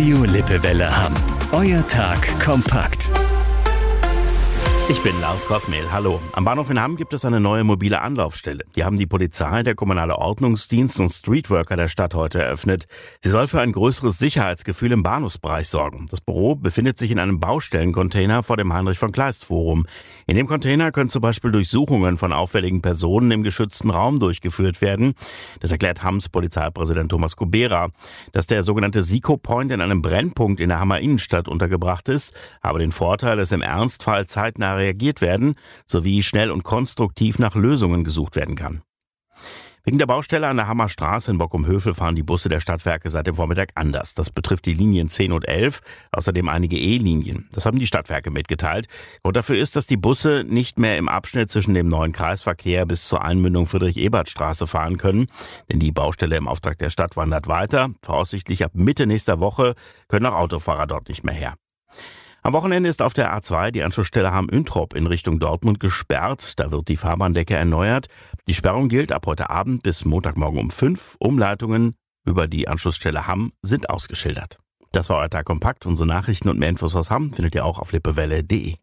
Radio Lippewelle Hamm. Euer Tag kompakt. Ich bin Lars Kosmehl. Hallo. Am Bahnhof in Hamm gibt es eine neue mobile Anlaufstelle. Die haben die Polizei, der kommunale Ordnungsdienst und Streetworker der Stadt heute eröffnet. Sie soll für ein größeres Sicherheitsgefühl im Bahnhofsbereich sorgen. Das Büro befindet sich in einem Baustellencontainer vor dem Heinrich von Kleist Forum. In dem Container können zum Beispiel Durchsuchungen von auffälligen Personen im geschützten Raum durchgeführt werden. Das erklärt Hamms Polizeipräsident Thomas Kubera. Dass der sogenannte Siko Point in einem Brennpunkt in der Hammer Innenstadt untergebracht ist, habe den Vorteil, dass im Ernstfall zeitnah reagiert werden sowie schnell und konstruktiv nach Lösungen gesucht werden kann. Wegen der Baustelle an der Hammerstraße in Bockum-Hövel fahren die Busse der Stadtwerke seit dem Vormittag anders. Das betrifft die Linien 10 und 11, außerdem einige E-Linien. Das haben die Stadtwerke mitgeteilt. Grund dafür ist, dass die Busse nicht mehr im Abschnitt zwischen dem neuen Kreisverkehr bis zur Einmündung Friedrich-Ebert-Straße fahren können. Denn die Baustelle im Auftrag der Stadt wandert weiter. Voraussichtlich ab Mitte nächster Woche können auch Autofahrer dort nicht mehr her. Am Wochenende ist auf der A2 die Anschlussstelle Hamm-Üntrop in Richtung Dortmund gesperrt. Da wird die Fahrbahndecke erneuert. Die Sperrung gilt ab heute Abend bis Montagmorgen um 5. Umleitungen über die Anschlussstelle Hamm sind ausgeschildert. Das war euer Tag kompakt. Unsere Nachrichten und mehr Infos aus Hamm findet ihr auch auf lippewelle.de.